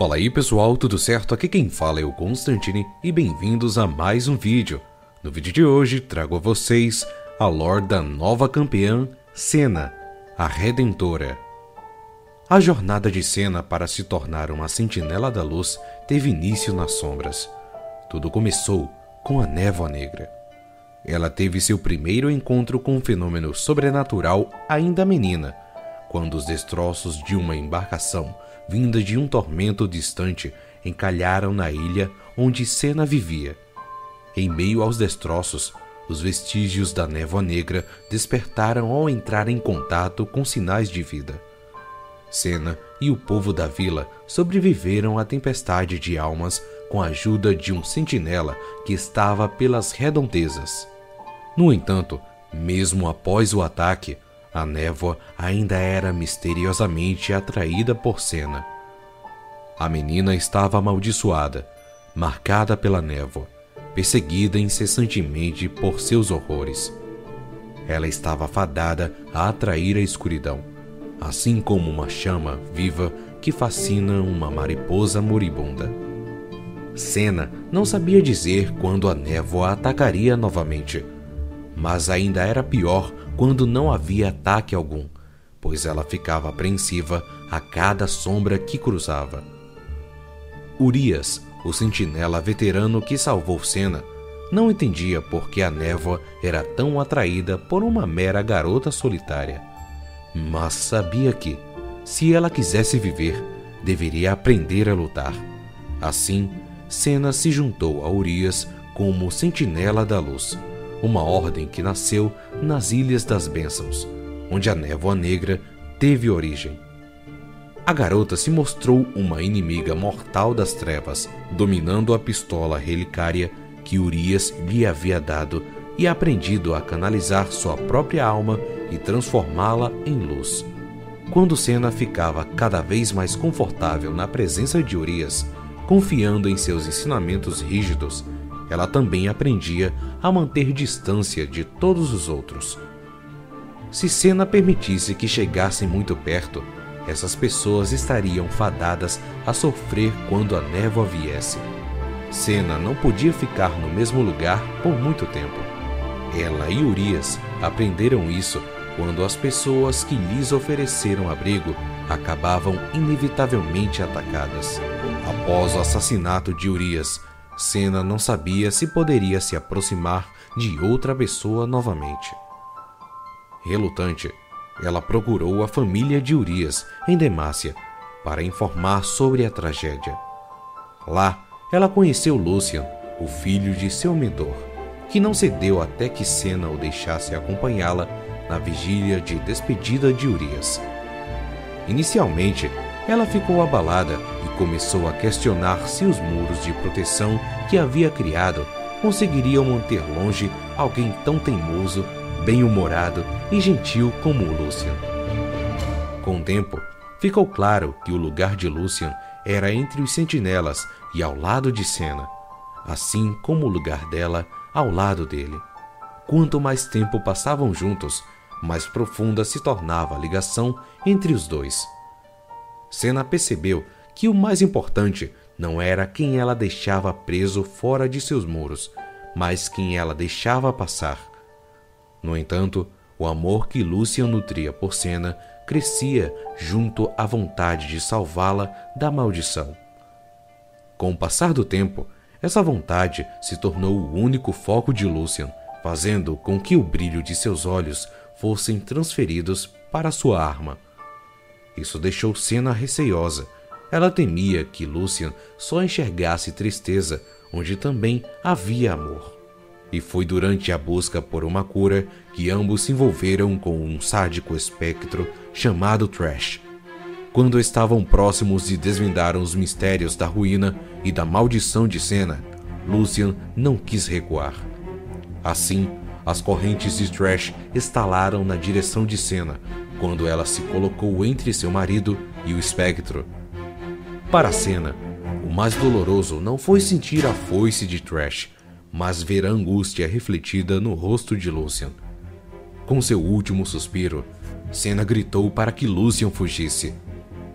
Fala aí pessoal, tudo certo? Aqui quem fala é o Constantine e bem-vindos a mais um vídeo. No vídeo de hoje trago a vocês a lore da nova campeã Senna, a Redentora. A jornada de Senna para se tornar uma sentinela da luz teve início nas sombras. Tudo começou com a névoa negra. Ela teve seu primeiro encontro com um fenômeno sobrenatural ainda menina, quando os destroços de uma embarcação vinda de um tormento distante encalharam na ilha onde Sena vivia. Em meio aos destroços, os vestígios da névoa negra despertaram ao entrar em contato com sinais de vida. Sena e o povo da vila sobreviveram à tempestade de almas com a ajuda de um sentinela que estava pelas redondezas. No entanto, mesmo após o ataque, a névoa ainda era misteriosamente atraída por Sena. A menina estava amaldiçoada, marcada pela névoa, perseguida incessantemente por seus horrores. Ela estava fadada a atrair a escuridão, assim como uma chama viva que fascina uma mariposa moribunda. Sena não sabia dizer quando a névoa atacaria novamente, mas ainda era pior quando não havia ataque algum, pois ela ficava apreensiva a cada sombra que cruzava. Urias, o sentinela veterano que salvou Senna, não entendia por que a névoa era tão atraída por uma mera garota solitária. Mas sabia que, se ela quisesse viver, deveria aprender a lutar. Assim, Senna se juntou a Urias como sentinela da luz uma ordem que nasceu nas Ilhas das Bênçãos, onde a névoa negra teve origem. A garota se mostrou uma inimiga mortal das trevas, dominando a pistola relicária que Urias lhe havia dado e aprendido a canalizar sua própria alma e transformá-la em luz. Quando Senna ficava cada vez mais confortável na presença de Urias, confiando em seus ensinamentos rígidos, ela também aprendia a manter distância de todos os outros. Se Senna permitisse que chegassem muito perto, essas pessoas estariam fadadas a sofrer quando a névoa viesse. Senna não podia ficar no mesmo lugar por muito tempo. Ela e Urias aprenderam isso quando as pessoas que lhes ofereceram abrigo acabavam inevitavelmente atacadas. Após o assassinato de Urias, Senna não sabia se poderia se aproximar de outra pessoa novamente. Relutante, ela procurou a família de Urias em Demácia para informar sobre a tragédia. Lá, ela conheceu Lucian, o filho de seu mentor, que não cedeu até que Senna o deixasse acompanhá-la na vigília de despedida de Urias. Inicialmente, ela ficou abalada e começou a questionar se os muros de proteção que havia criado conseguiriam manter longe alguém tão teimoso, bem-humorado e gentil como o Lucian. Com o tempo, ficou claro que o lugar de Lucian era entre os sentinelas e ao lado de Senna, assim como o lugar dela ao lado dele. Quanto mais tempo passavam juntos, mais profunda se tornava a ligação entre os dois. Senna percebeu que o mais importante não era quem ela deixava preso fora de seus muros, mas quem ela deixava passar. No entanto, o amor que Lucian nutria por Senna crescia junto à vontade de salvá-la da maldição. Com o passar do tempo, essa vontade se tornou o único foco de Lucian, fazendo com que o brilho de seus olhos fossem transferidos para sua arma. Isso deixou Senna receiosa. Ela temia que Lucian só enxergasse tristeza onde também havia amor. E foi durante a busca por uma cura que ambos se envolveram com um sádico espectro chamado Trash. Quando estavam próximos de desvendar os mistérios da ruína e da maldição de Senna, Lucian não quis recuar. Assim, as correntes de Trash estalaram na direção de Senna, quando ela se colocou entre seu marido e o espectro. Para a cena, o mais doloroso não foi sentir a foice de Trash, mas ver a angústia refletida no rosto de Lucian. Com seu último suspiro, Senna gritou para que Lucian fugisse.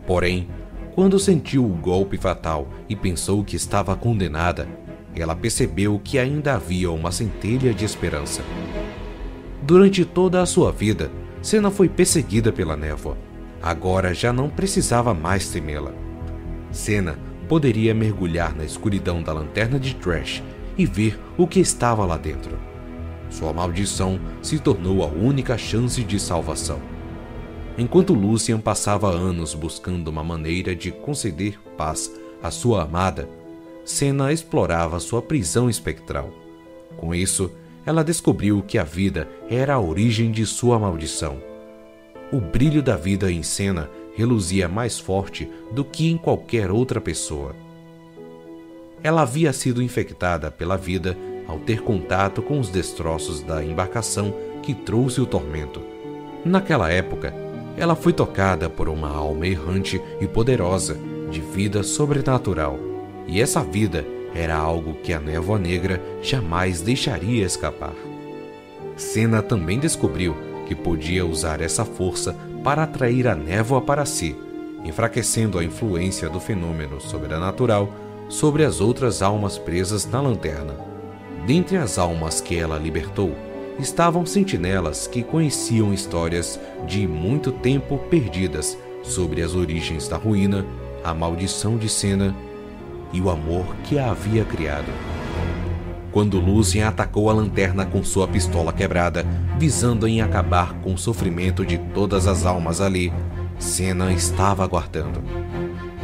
Porém, Quando sentiu o golpe fatal e pensou que estava condenada, ela percebeu que ainda havia uma centelha de esperança. Durante toda a sua vida, Senna foi perseguida pela névoa. Agora já não precisava mais temê-la. Senna poderia mergulhar na escuridão da lanterna de Trash e ver o que estava lá dentro. Sua maldição se tornou a única chance de salvação. Enquanto Lucian passava anos buscando uma maneira de conceder paz à sua amada, Senna explorava sua prisão espectral. Com isso, ela descobriu que a vida era a origem de sua maldição. O brilho da vida em Senna reluzia mais forte do que em qualquer outra pessoa. Ela havia sido infectada pela vida ao ter contato com os destroços da embarcação que trouxe o tormento. Naquela época, ela foi tocada por uma alma errante e poderosa, de vida sobrenatural, e essa vida era algo que a névoa negra jamais deixaria escapar. Senna também descobriu que podia usar essa força para atrair a névoa para si, enfraquecendo a influência do fenômeno sobrenatural sobre as outras almas presas na lanterna. Dentre as almas que ela libertou, estavam sentinelas que conheciam histórias de muito tempo perdidas sobre as origens da ruína, a maldição de Senna e o amor que a havia criado. Quando Lucien atacou a lanterna com sua pistola quebrada, visando em acabar com o sofrimento de todas as almas ali, Senna estava aguardando.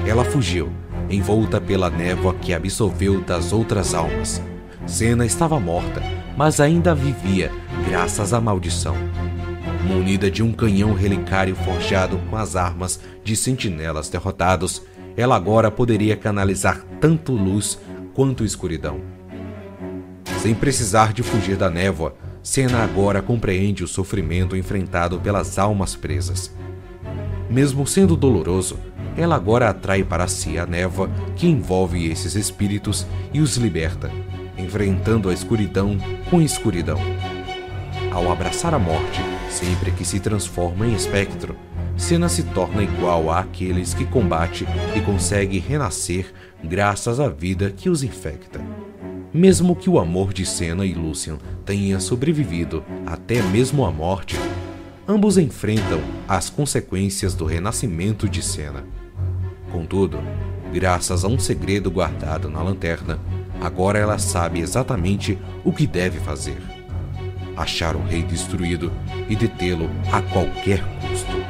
Ela fugiu, envolta pela névoa que absolveu das outras almas. Senna estava morta, mas ainda vivia graças à maldição. Munida de um canhão relicário forjado com as armas de sentinelas derrotados, ela agora poderia canalizar tanto luz quanto escuridão. Sem precisar de fugir da névoa, Senna agora compreende o sofrimento enfrentado pelas almas presas. Mesmo sendo doloroso, ela agora atrai para si a névoa que envolve esses espíritos e os liberta, enfrentando a escuridão com escuridão. Ao abraçar a morte, sempre que se transforma em espectro, Senna se torna igual àqueles que combate e consegue renascer graças à vida que os infecta. Mesmo que o amor de Senna e Lucian tenha sobrevivido até mesmo à morte, ambos enfrentam as consequências do renascimento de Senna. Contudo, graças a um segredo guardado na lanterna, agora ela sabe exatamente o que deve fazer: achar o rei destruído e detê-lo a qualquer custo.